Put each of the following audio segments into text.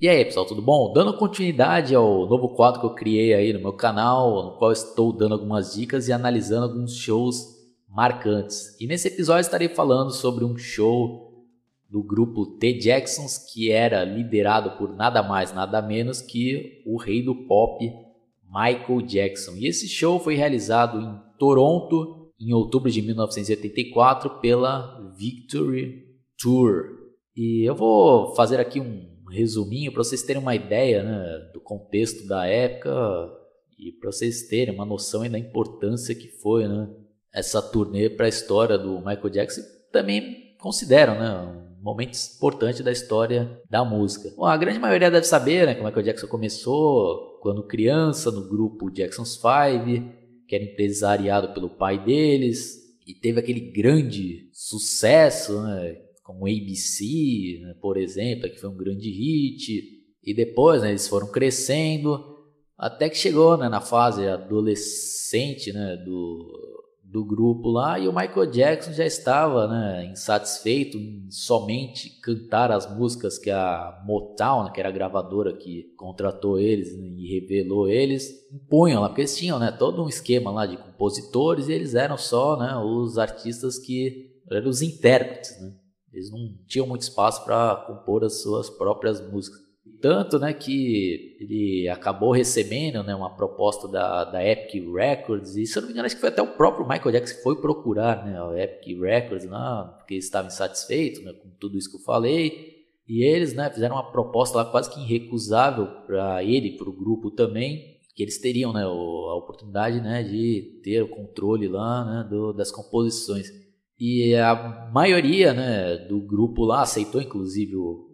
E aí, pessoal, tudo bom? Dando continuidade ao novo quadro que eu criei aí no meu canal, no qual estou dando algumas dicas e analisando alguns shows marcantes. E nesse episódio estarei falando sobre um show do grupo The Jacksons, que era liderado por nada mais, nada menos que o rei do pop, Michael Jackson. E esse show foi realizado em Toronto em outubro de 1984 pela Victory Tour. E eu vou fazer aqui um resuminho para vocês terem uma ideia né, do contexto da época e para vocês terem uma noção da importância que foi né, essa turnê para a história do Michael Jackson. Também consideram né, um momento importante da história da música. Bom, a grande maioria deve saber né, que o Michael Jackson começou quando criança no grupo Jackson's Five, que era empresariado pelo pai deles e teve aquele grande sucesso, né, como ABC, né, por exemplo, que foi um grande hit. E depois né, eles foram crescendo, até que chegou né, na fase adolescente né, do, do grupo lá, e o Michael Jackson já estava né, insatisfeito em somente cantar as músicas que a Motown, né, que era a gravadora que contratou eles né, e revelou eles, impunham lá, porque eles tinham né, todo um esquema lá de compositores e eles eram só né, os artistas que eram os intérpretes. Né? Eles não tinham muito espaço para compor as suas próprias músicas. Tanto né, que ele acabou recebendo né, uma proposta da, da Epic Records, e se eu não me engano, acho que foi até o próprio Michael Jackson que foi procurar né, a Epic Records lá, porque estava insatisfeito né, com tudo isso que eu falei. E eles né, fizeram uma proposta lá quase que irrecusável para ele, para o grupo também, que eles teriam né, a oportunidade né, de ter o controle lá né, do, das composições. E a maioria né, do grupo lá aceitou, inclusive o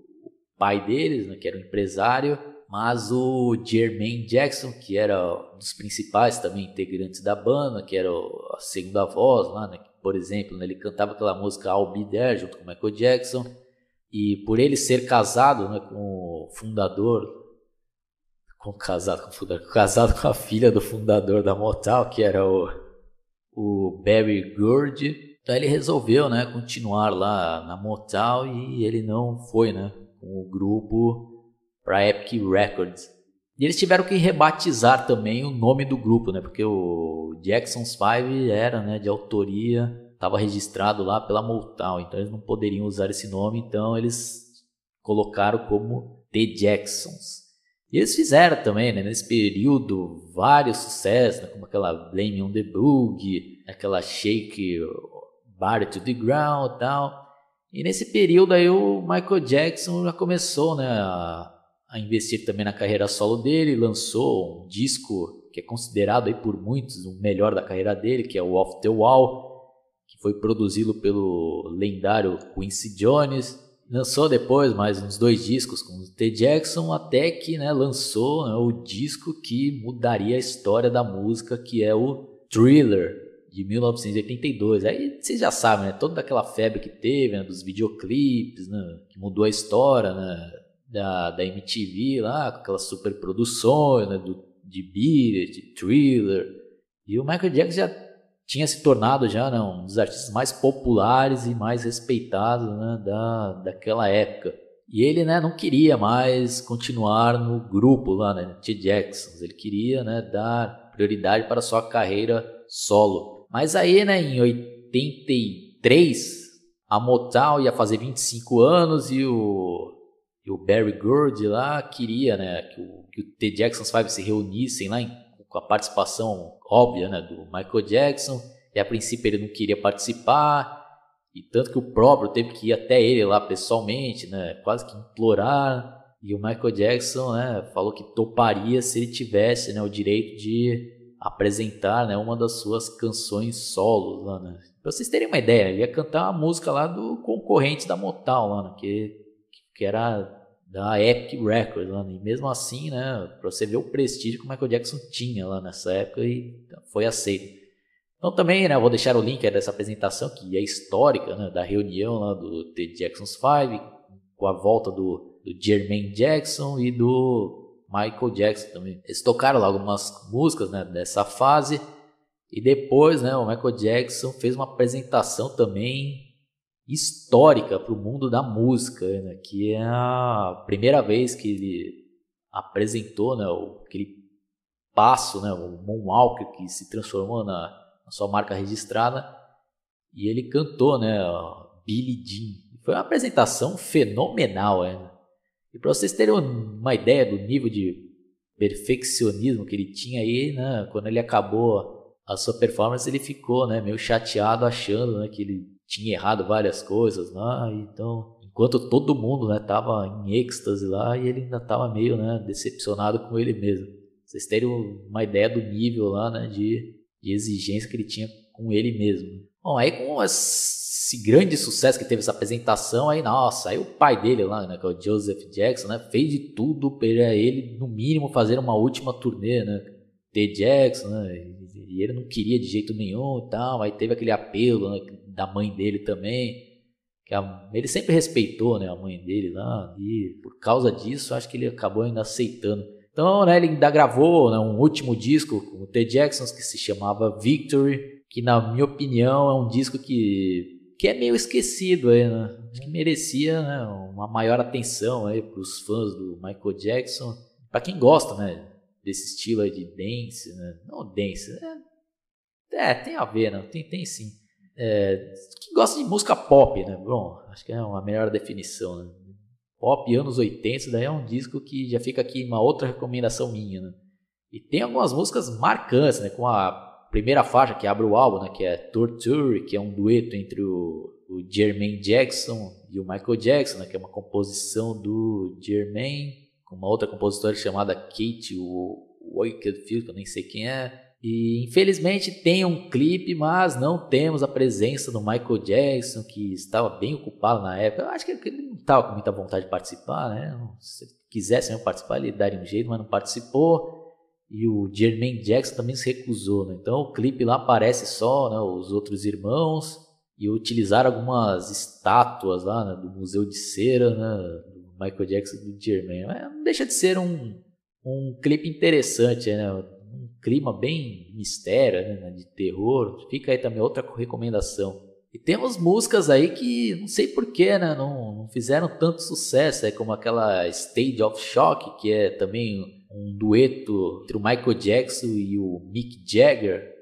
pai deles, né, que era um empresário, mas o Jermaine Jackson, que era um dos principais também integrantes da banda, que era a segunda voz lá, né, por exemplo, né, ele cantava aquela música I'll Be There junto com Michael Jackson, e por ele ser casado né, com o fundador, com casado com fundador, casado com a filha do fundador da Motown, que era o, o Barry Gordy, então ele resolveu, né, continuar lá na Motown e ele não foi, né, com o grupo para Epic Records. E eles tiveram que rebatizar também o nome do grupo, né, porque o Jackson's Five era, né, de autoria, estava registrado lá pela Motown, então eles não poderiam usar esse nome, então eles colocaram como The Jacksons. E eles fizeram também, né, nesse período, vários sucessos, né, como aquela Blame on the Boogie, aquela Shake Body to the Ground tal. E nesse período aí o Michael Jackson já começou né, a, a investir também na carreira solo dele, lançou um disco que é considerado aí por muitos o melhor da carreira dele, que é o Off the Wall, que foi produzido pelo lendário Quincy Jones. Lançou depois mais uns dois discos com o T. Jackson, até que né, lançou né, o disco que mudaria a história da música, que é o Thriller, de 1982. Aí vocês já sabem, né? Toda aquela febre que teve, né? Dos videoclipes, né? Que mudou a história, né? Da, da MTV lá, com aquelas superproduções, né? Do, de Beat, de Thriller. E o Michael Jackson já tinha se tornado já né? um dos artistas mais populares e mais respeitados né? da, daquela época. E ele né, não queria mais continuar no grupo lá, né, T. Jackson. Ele queria né, dar prioridade para sua carreira solo. Mas aí, né, em 83, a Motown ia fazer 25 anos e o, e o Barry Gordy lá queria, né, que o, que o The Jackson's Five se reunissem lá em, com a participação óbvia, né, do Michael Jackson. E a princípio ele não queria participar, e tanto que o próprio teve que ir até ele lá pessoalmente, né, quase que implorar. E o Michael Jackson, né, falou que toparia se ele tivesse, né, o direito de apresentar né, uma das suas canções solos lá, né? Pra vocês terem uma ideia, ele ia cantar uma música lá do concorrente da Motown lá, né? que, que era da Epic Records lá, né? e mesmo assim, né, pra você ver o prestígio que o Michael Jackson tinha lá nessa época e foi aceito. Então também, né, vou deixar o link dessa apresentação que é histórica, né, da reunião lá do The Jackson's Five, com a volta do, do Jermaine Jackson e do Michael Jackson também. Eles tocaram lá algumas músicas né, dessa fase. E depois, né, o Michael Jackson fez uma apresentação também histórica para o mundo da música, né? que é a primeira vez que ele apresentou né, aquele passo, né, o Moonwalker, que se transformou na, na sua marca registrada, e ele cantou né, Billie Jean. Foi uma apresentação fenomenal. Né? E para vocês terem uma ideia do nível de perfeccionismo que ele tinha aí, né, quando ele acabou a sua performance, ele ficou né, meio chateado, achando né, que ele tinha errado várias coisas lá, então enquanto todo mundo né em êxtase lá e ele ainda tava meio né decepcionado com ele mesmo. Vocês terem uma ideia do nível lá né de, de exigência que ele tinha com ele mesmo. Bom, aí com esse grande sucesso que teve essa apresentação, aí nossa, aí o pai dele lá, né, que é o Joseph Jackson, né, fez de tudo para ele no mínimo fazer uma última turnê, né, The Jackson, né, e ele não queria de jeito nenhum e tal, aí teve aquele apelo né, da mãe dele também, que a, ele sempre respeitou né, a mãe dele lá, e por causa disso acho que ele acabou ainda aceitando. Então, né, ele ainda gravou né, um último disco com o T. Jackson que se chamava Victory, que na minha opinião é um disco que, que é meio esquecido aí, né? Acho que merecia né, uma maior atenção aí para os fãs do Michael Jackson, para quem gosta, né, desse estilo aí de dance, né? Não dance, é, é tem a ver, né? Tem, tem sim é, que gosta de música pop, né? Bom, acho que é uma melhor definição, né? Pop anos 80, daí é um disco que já fica aqui uma outra recomendação minha, né? E tem algumas músicas marcantes, né? Com a primeira faixa que abre o álbum, né? Que é Torture, que é um dueto entre o, o Jermaine Jackson e o Michael Jackson, né? Que é uma composição do Jermaine com uma outra compositora chamada Kate Wakefield, que eu nem sei quem é. E infelizmente tem um clipe, mas não temos a presença do Michael Jackson, que estava bem ocupado na época. Eu acho que ele não estava com muita vontade de participar, né? Se quisesse mesmo participar, ele daria um jeito, mas não participou. E o Jermaine Jackson também se recusou, né? Então o clipe lá aparece só né, os outros irmãos e utilizaram algumas estátuas lá né, do Museu de Cera, né? Do Michael Jackson e do Jermaine. Mas não deixa de ser um, um clipe interessante, né? um clima bem mistério, né, de terror. Fica aí também outra recomendação. E temos músicas aí que não sei porquê, né, não, não fizeram tanto sucesso, é como aquela Stage of Shock, que é também um dueto entre o Michael Jackson e o Mick Jagger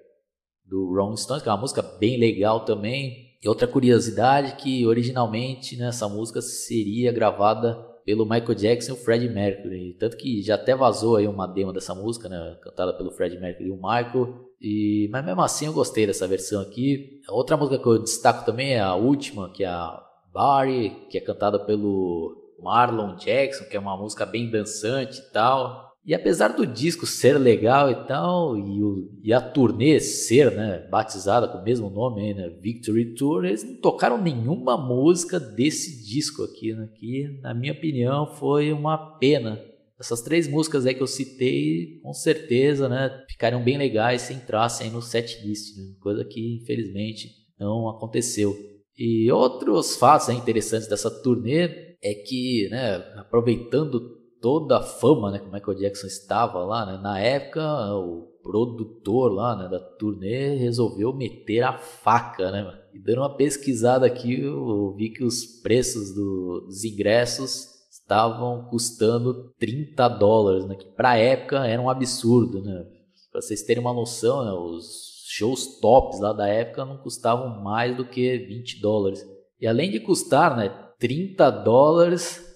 do Rolling Stones, que é uma música bem legal também. E outra curiosidade que originalmente né, essa música seria gravada pelo Michael Jackson e o Fred Mercury. Tanto que já até vazou aí uma demo dessa música, né? Cantada pelo Fred Mercury e o Michael. E, mas mesmo assim eu gostei dessa versão aqui. Outra música que eu destaco também é a última, que é a Barry, que é cantada pelo Marlon Jackson, que é uma música bem dançante e tal. E apesar do disco ser legal e tal, e, o, e a turnê ser né, batizada com o mesmo nome, né, Victory Tour, eles não tocaram nenhuma música desse disco aqui, né, que na minha opinião foi uma pena. Essas três músicas aí que eu citei, com certeza, né, ficariam bem legais se entrassem no setlist, né, coisa que infelizmente não aconteceu. E outros fatos né, interessantes dessa turnê é que, né, aproveitando toda a fama né, que o Michael Jackson estava lá, né? na época o produtor lá né, da turnê resolveu meter a faca, né? E dando uma pesquisada aqui, eu vi que os preços do, dos ingressos estavam custando 30 dólares, né? Que para a época era um absurdo, né? Para vocês terem uma noção, né, os shows tops lá da época não custavam mais do que 20 dólares. E além de custar, né, 30 dólares,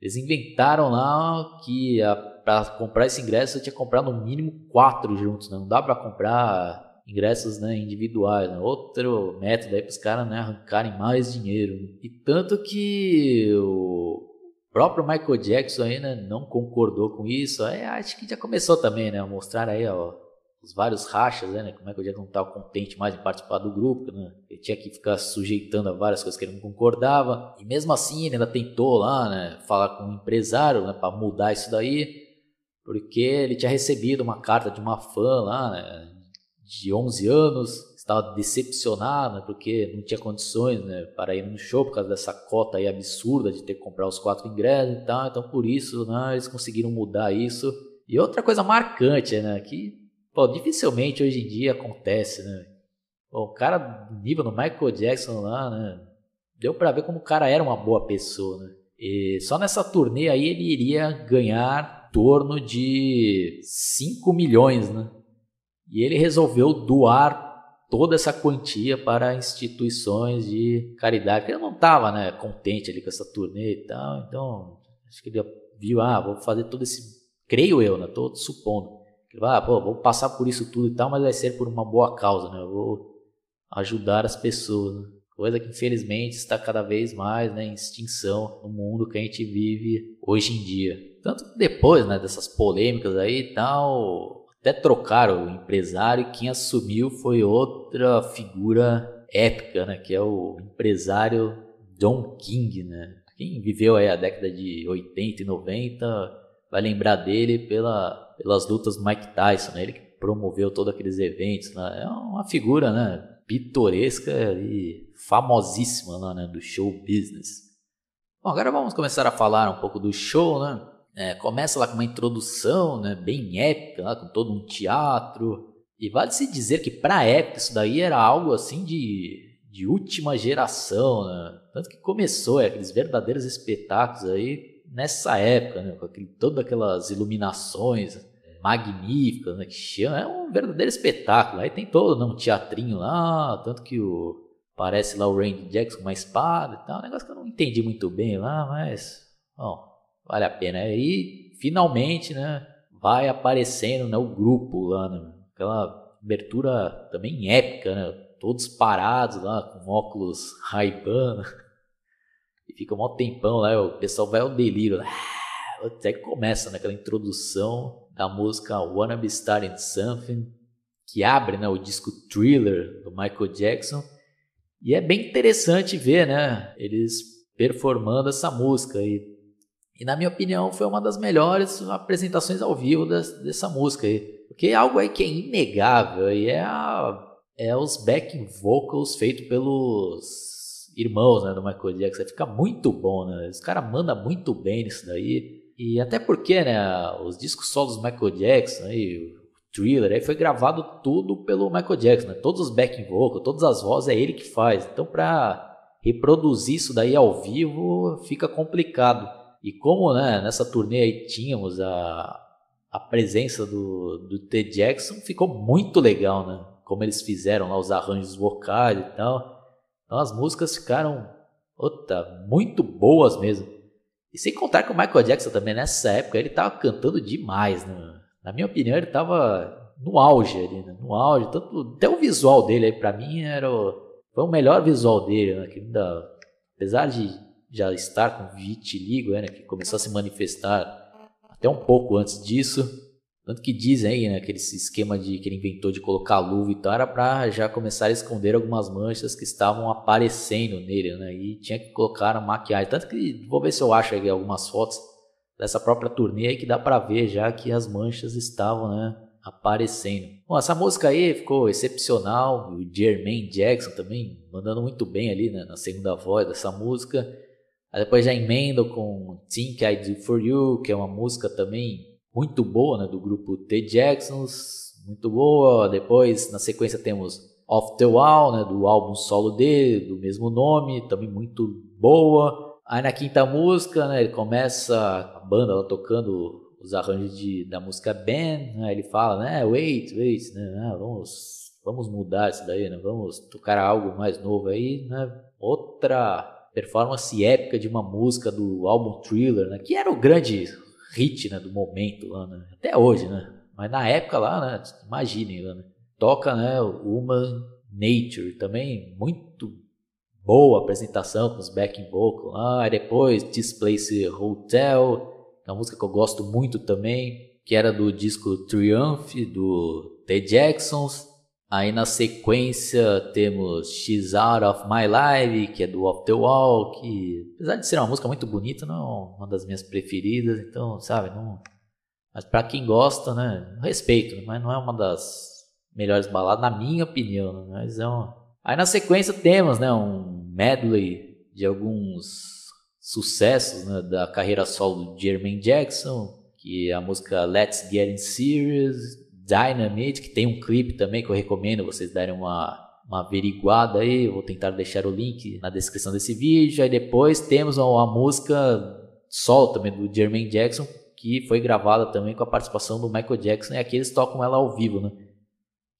eles inventaram lá que para comprar esse ingresso você tinha que comprar no mínimo quatro juntos, né? Não dá para comprar ingressos né, individuais, né? outro método aí para os caras né, arrancarem mais dinheiro. E tanto que o próprio Michael Jackson aí, né, não concordou com isso. Aí, acho que já começou também, né, a mostrar aí ó, os vários rachas, né? Como é que o Jack não estava contente mais em participar do grupo, né? Ele tinha que ficar sujeitando a várias coisas que ele não concordava. E mesmo assim, ele ainda tentou lá, né? Falar com um empresário, né? Para mudar isso daí. Porque ele tinha recebido uma carta de uma fã lá, né? De 11 anos. Estava decepcionado, né? Porque não tinha condições, né? Para ir no show por causa dessa cota aí absurda de ter que comprar os quatro ingressos e tal. Então, por isso, né? Eles conseguiram mudar isso. E outra coisa marcante, né? Que Pô, dificilmente hoje em dia acontece, né? Pô, o cara nível no Michael Jackson lá, né? deu para ver como o cara era uma boa pessoa, né? E só nessa turnê aí ele iria ganhar torno de 5 milhões, né? E ele resolveu doar toda essa quantia para instituições de caridade. Ele não estava né, contente ali com essa turnê e tal, então acho que ele viu, ah, vou fazer todo esse, creio eu, né, tô supondo, ah, pô, vou passar por isso tudo e tal, mas vai ser por uma boa causa, né, eu vou ajudar as pessoas, né? coisa que infelizmente está cada vez mais né, em extinção no mundo que a gente vive hoje em dia. Tanto depois né, dessas polêmicas aí e tal, até trocaram o empresário e quem assumiu foi outra figura épica, né, que é o empresário Don King, né? Quem viveu aí a década de 80 e 90 vai lembrar dele pela, pelas lutas do Mike Tyson, né? Ele que promoveu todos aqueles eventos, né? É uma figura, né, pitoresca e famosíssima lá, né, do show business. Bom, agora vamos começar a falar um pouco do show, né? É, começa lá com uma introdução, né, bem épica, lá, com todo um teatro. E vale se dizer que para a época isso daí era algo assim de, de última geração, né? Tanto que começou é, aqueles verdadeiros espetáculos aí nessa época, né? Com aquele, todas aquelas iluminações magníficas, né? Que chama, é um verdadeiro espetáculo. Aí tem todo né, um teatrinho lá, tanto que o parece lá o Randy Jackson com uma espada e tal, um negócio que eu não entendi muito bem lá, mas bom, vale a pena. E finalmente, né, vai aparecendo né, o grupo lá, né, aquela abertura também épica, né, todos parados lá com óculos Ray-Ban e fica um maior tempão lá, o pessoal vai ao delírio, ah, até que começa naquela né, introdução da música Wanna Be Starting Something, que abre né, o disco Thriller do Michael Jackson, e é bem interessante ver, né, eles performando essa música. E e na minha opinião foi uma das melhores apresentações ao vivo dessa música aí. Porque é algo aí que é inegável e é, a, é os backing vocals feitos pelos irmãos né, do Michael Jackson. Fica muito bom, né? Os caras mandam muito bem nisso daí. E até porque, né, os discos solos do Michael Jackson, aí, o Thriller, aí foi gravado tudo pelo Michael Jackson, né? Todos os backing vocals, todas as vozes é ele que faz. Então, para reproduzir isso daí ao vivo fica complicado. E como né, nessa turnê aí tínhamos a, a presença do, do T. Jackson, ficou muito legal, né? Como eles fizeram lá os arranjos vocais e tal. Então as músicas ficaram muito boas mesmo. E sem contar que o Michael Jackson também nessa época ele tava cantando demais, né? Na minha opinião ele tava no auge ali, né? no auge, tanto até o visual dele aí para mim era o, foi o melhor visual dele, né? Que ainda, apesar de já estar com vitiligo, né, que começou a se manifestar até um pouco antes disso. Tanto que dizem aí, né, aquele esquema de que ele inventou de colocar luva e tal, era para já começar a esconder algumas manchas que estavam aparecendo nele, né, e tinha que colocar a maquiagem. Tanto que, vou ver se eu acho algumas fotos dessa própria turnê aí que dá para ver já que as manchas estavam, né, aparecendo. Bom, essa música aí ficou excepcional, o Jermaine Jackson também mandando muito bem ali, né, na segunda voz dessa música. Aí depois já emendo com Think I Do For You, que é uma música também muito boa, né, do grupo The Jacksons, muito boa. Depois, na sequência, temos Off The Wall, né, do álbum solo dele, do mesmo nome, também muito boa. Aí na quinta música, né, ele começa a banda lá tocando os arranjos de, da música Ben, né, ele fala, né, wait, wait, né, vamos, vamos mudar isso daí, né, vamos tocar algo mais novo aí, né, outra performance épica de uma música do álbum Thriller, né? Que era o grande hit, né, do momento lá, né? Até hoje, né? Mas na época lá, né? Imaginem, né? Toca, né? Human Nature, também muito boa apresentação com os backing vocals lá. Depois This Place Hotel, é uma música que eu gosto muito também, que era do disco Triumph do The Jacksons. Aí na sequência temos She's Out of My Life, que é do Off the Wall, que apesar de ser uma música muito bonita, não é uma das minhas preferidas, então, sabe, não. Mas para quem gosta, né, respeito, né, mas não é uma das melhores baladas, na minha opinião, né, mas é uma... Aí na sequência temos, né, um medley de alguns sucessos né, da carreira solo do Jermaine Jackson, que é a música Let's Get In Serious, Dynamite, que tem um clipe também que eu recomendo vocês darem uma, uma averiguada aí, vou tentar deixar o link na descrição desse vídeo. Aí depois temos uma música solo também do Jermaine Jackson, que foi gravada também com a participação do Michael Jackson, e aqui eles tocam ela ao vivo, né?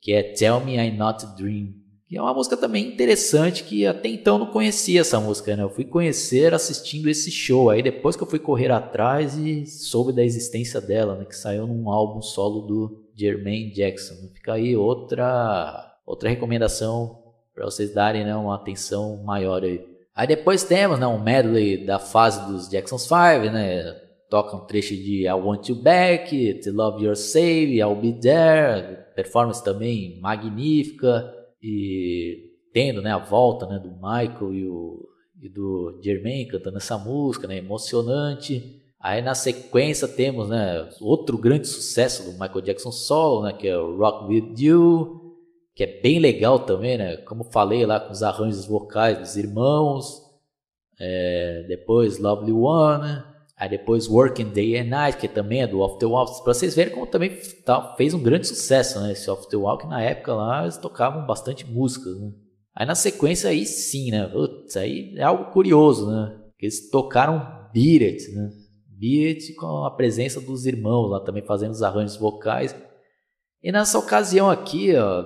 Que é Tell Me I'm Not Dream. Que é uma música também interessante que até então não conhecia essa música, né? Eu fui conhecer assistindo esse show. Aí depois que eu fui correr atrás e soube da existência dela, né? Que saiu num álbum solo do Jermaine Jackson. Fica aí outra outra recomendação para vocês darem né, uma atenção maior aí. Aí depois temos né, um medley da fase dos Jackson's 5, né? Toca um trecho de I Want You Back, To Love Your Save, I'll Be There. Performance também magnífica. E tendo né, a volta né, do Michael e, o, e do Jermaine cantando essa música, né, emocionante. Aí na sequência temos né, outro grande sucesso do Michael Jackson solo, né, que é o Rock With You que é bem legal também, né? Como falei lá com os arranjos vocais dos irmãos, é, depois Lovely One, aí depois Working Day and Night, que também é do Off the Wall, para vocês verem como também tá, fez um grande sucesso, né? Esse Off the Wall, que na época lá eles tocavam bastante músicas, né? Aí na sequência aí sim, né? Putz, aí é algo curioso, né? Eles tocaram Beat It, né? Beat com a presença dos irmãos lá também fazendo os arranjos vocais. E nessa ocasião aqui, ó,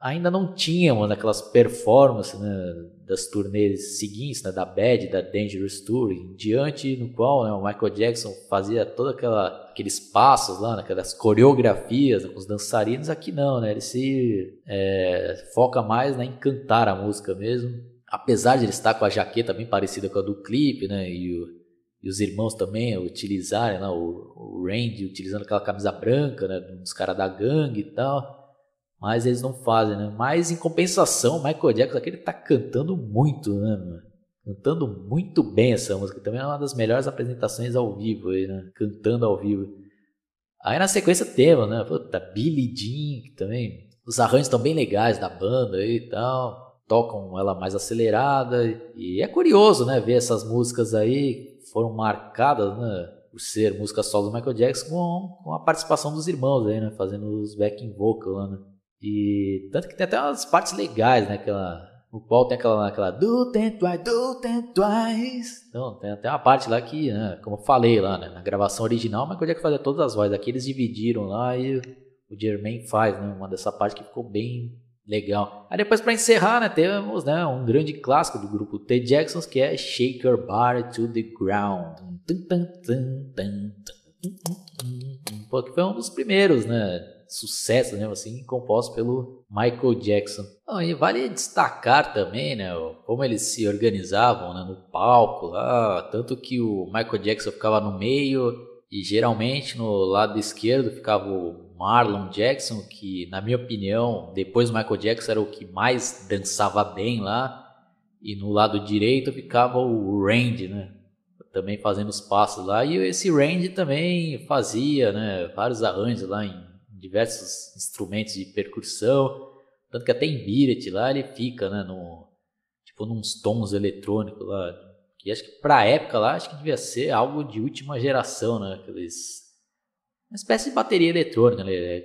ainda não tínhamos aquelas performances né, das turnês seguintes, né, da Bad, da Dangerous Tour, em diante no qual né, o Michael Jackson fazia todos aqueles passos lá, aquelas coreografias né, com os dançarinos, aqui não, né, ele se é, foca mais né, em cantar a música mesmo, apesar de ele estar com a jaqueta bem parecida com a do clipe, né, e, o, e os irmãos também utilizarem, né, o, o Randy utilizando aquela camisa branca, né, dos caras da gangue e tal, mas eles não fazem, né? Mas em compensação, o Michael Jackson aqui ele tá cantando muito, né, mano? Cantando muito bem essa música. Também é uma das melhores apresentações ao vivo aí, né? Cantando ao vivo. Aí na sequência temos, né? Puta, Billy Jean também. Os arranjos estão bem legais da banda aí e tal. Tocam ela mais acelerada. E é curioso, né? Ver essas músicas aí foram marcadas, né? Por ser música solo do Michael Jackson com, com a participação dos irmãos aí, né? Fazendo os backing vocal lá, né? E tanto que tem até umas partes legais, né? Aquela, o qual tem aquela, aquela do ten twice, do ten twice. Então, tem até uma parte lá que, né, como eu falei lá, né, na gravação original, mas que fazer todas as vozes. Aqui eles dividiram lá e o Jermaine faz, né? Uma dessa parte que ficou bem legal. Aí depois para encerrar, né, temos, né, um grande clássico do grupo The Jacksons que é Shake Your to the Ground. Pô, que foi um dos primeiros, né? sucesso, né, assim, composto pelo Michael Jackson. Ah, e vale destacar também, né, como eles se organizavam né, no palco lá, tanto que o Michael Jackson ficava no meio e geralmente no lado esquerdo ficava o Marlon Jackson, que na minha opinião, depois do Michael Jackson era o que mais dançava bem lá, e no lado direito ficava o Randy, né? Também fazendo os passos lá. E esse Randy também fazia, né? Vários arranjos lá em diversos instrumentos de percussão, tanto que até em Biret lá ele fica, né, no, tipo nos tons eletrônicos lá, que acho que pra época lá, acho que devia ser algo de última geração, né, aqueles, uma espécie de bateria eletrônica, né,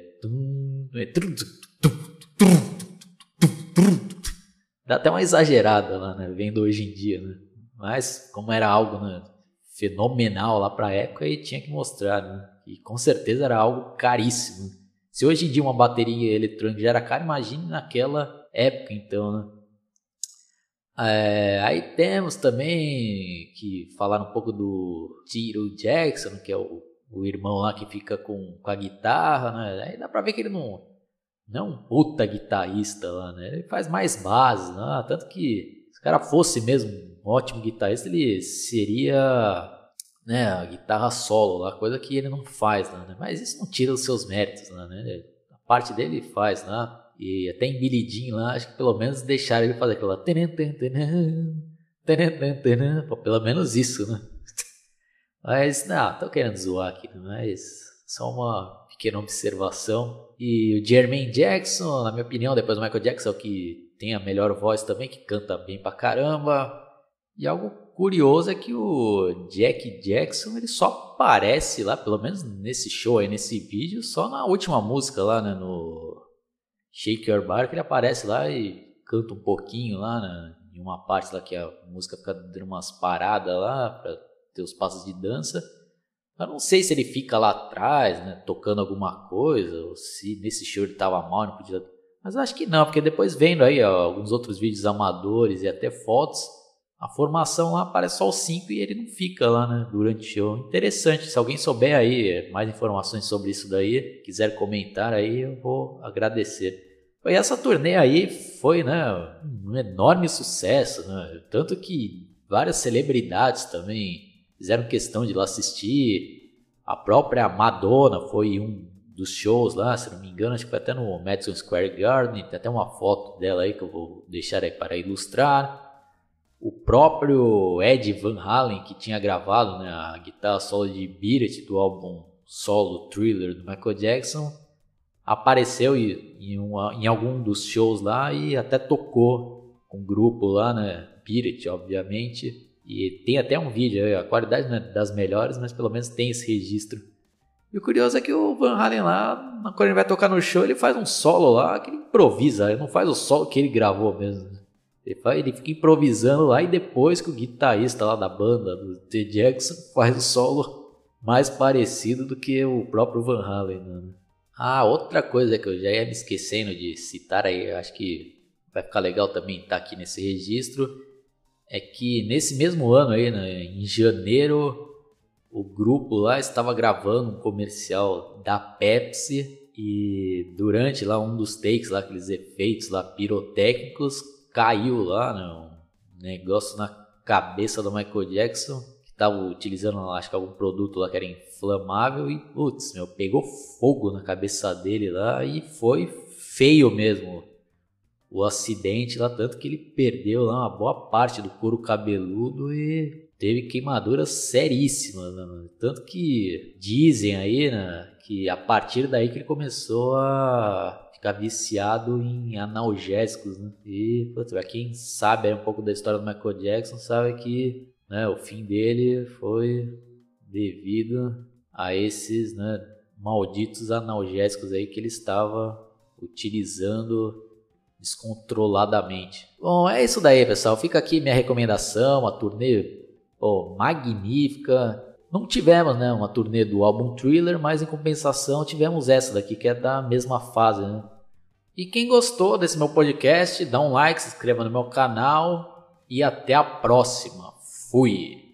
dá até uma exagerada lá, né, vendo hoje em dia, né, mas como era algo, né, fenomenal lá pra época e tinha que mostrar, né, e com certeza era algo caríssimo. Se hoje em dia uma bateria eletrônica já era cara, imagine naquela época, então, né? É, aí temos também que falar um pouco do Tiro Jackson, que é o, o irmão lá que fica com, com a guitarra, né? Aí dá pra ver que ele não, não é um puta guitarrista lá, né? Ele faz mais bases, né? Tanto que se o cara fosse mesmo um ótimo guitarrista, ele seria né, a guitarra solo, a coisa que ele não faz, né? Mas isso não tira os seus méritos, né? A parte dele faz, né? E até em Billy lá, acho que pelo menos deixaram ele fazer aquela... Pelo menos isso, né? Mas, não, tô querendo zoar aqui, mas só uma pequena observação. E o Jermaine Jackson, na minha opinião, depois do Michael Jackson, é que tem a melhor voz também, que canta bem pra caramba. E algo curioso é que o Jack Jackson ele só aparece lá, pelo menos nesse show aí, nesse vídeo, só na última música lá, né, no Shake Your Bar, que ele aparece lá e canta um pouquinho lá, né? Em uma parte lá que a música fica dando umas paradas lá para ter os passos de dança. Eu não sei se ele fica lá atrás, né, tocando alguma coisa, ou se nesse show ele tava mal, não podia. Mas acho que não, porque depois vendo aí ó, alguns outros vídeos amadores e até fotos, a formação lá aparece só os cinco e ele não fica lá, né, durante o show. Interessante, se alguém souber aí mais informações sobre isso daí, quiser comentar aí, eu vou agradecer. E essa turnê aí foi, né, um enorme sucesso, né, tanto que várias celebridades também fizeram questão de lá assistir. A própria Madonna foi um dos shows lá, se não me engano, acho que foi até no Madison Square Garden, tem até uma foto dela aí que eu vou deixar aí para ilustrar. O próprio Ed Van Halen, que tinha gravado né, a guitarra solo de Beat do álbum solo Thriller do Michael Jackson, apareceu em, uma, em algum dos shows lá e até tocou com o grupo lá, né? Beat, obviamente. E tem até um vídeo, a qualidade não é das melhores, mas pelo menos tem esse registro. E o curioso é que o Van Halen lá, quando ele vai tocar no show, ele faz um solo lá que ele improvisa, ele não faz o solo que ele gravou mesmo. Ele, faz, ele fica improvisando lá e depois que o guitarrista lá da banda, do T. Jackson, faz o solo mais parecido do que o próprio Van Halen. Né? Ah, outra coisa que eu já ia me esquecendo de citar aí, acho que vai ficar legal também estar tá aqui nesse registro, é que nesse mesmo ano aí, né, em janeiro, o grupo lá estava gravando um comercial da Pepsi e durante lá um dos takes lá, aqueles efeitos lá pirotécnicos, caiu lá, né, um negócio na cabeça do Michael Jackson, que estava utilizando acho que algum produto lá que era inflamável e putz, meu, pegou fogo na cabeça dele lá e foi feio mesmo o acidente lá, tanto que ele perdeu lá uma boa parte do couro cabeludo e teve queimaduras seríssimas, né, Tanto que dizem aí, né, que a partir daí que ele começou a ficar viciado em analgésicos, né? E, putz, pra quem sabe um pouco da história do Michael Jackson, sabe que né, o fim dele foi devido a esses né, malditos analgésicos aí que ele estava utilizando descontroladamente. Bom, é isso daí, pessoal. Fica aqui minha recomendação, uma turnê magnífica. Não tivemos, né, uma turnê do álbum Thriller, mas em compensação tivemos essa daqui que é da mesma fase, né? E quem gostou desse meu podcast, dá um like, se inscreva no meu canal e até a próxima. Fui.